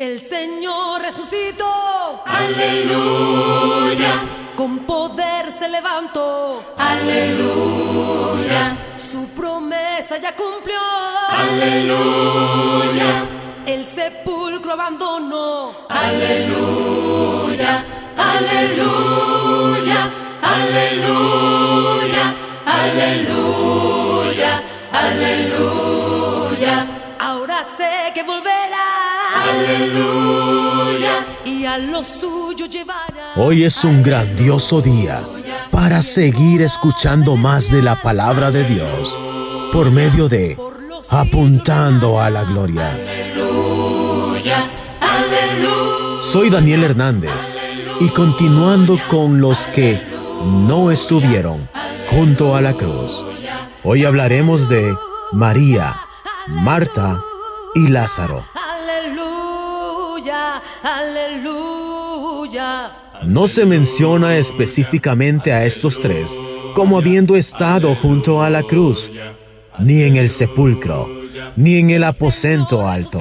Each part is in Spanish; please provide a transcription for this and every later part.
El Señor resucitó. Aleluya. Con poder se levantó. Aleluya. Su promesa ya cumplió. Aleluya. El sepulcro abandonó. Aleluya. Aleluya. Aleluya. Aleluya. Aleluya. Ahora sé que volverá. Aleluya. Y a lo suyo llevará. Hoy es un grandioso día para seguir escuchando más de la palabra de Dios por medio de Apuntando a la Gloria. Aleluya. Aleluya. Soy Daniel Hernández y continuando con los que no estuvieron junto a la cruz, hoy hablaremos de María, Marta y Lázaro. Aleluya. Aleluya. No se menciona específicamente a estos tres como habiendo estado junto a la cruz, ni en el sepulcro, ni en el aposento alto.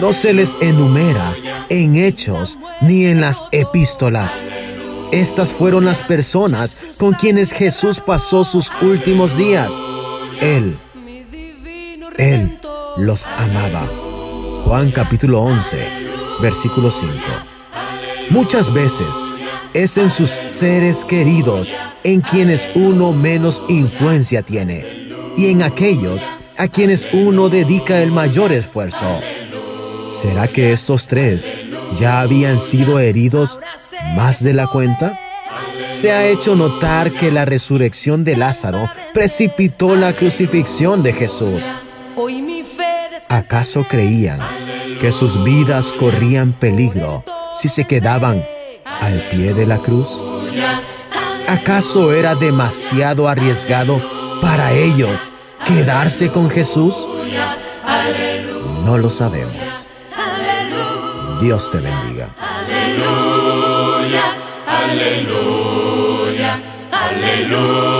No se les enumera en hechos ni en las epístolas. Estas fueron las personas con quienes Jesús pasó sus últimos días. Él, Él los amaba. Juan capítulo 11, versículo 5. Muchas veces es en sus seres queridos en quienes uno menos influencia tiene y en aquellos a quienes uno dedica el mayor esfuerzo. ¿Será que estos tres ya habían sido heridos más de la cuenta? Se ha hecho notar que la resurrección de Lázaro precipitó la crucifixión de Jesús. ¿Acaso creían que sus vidas corrían peligro si se quedaban al pie de la cruz? ¿Acaso era demasiado arriesgado para ellos quedarse con Jesús? No lo sabemos. Dios te bendiga. Aleluya. Aleluya. Aleluya.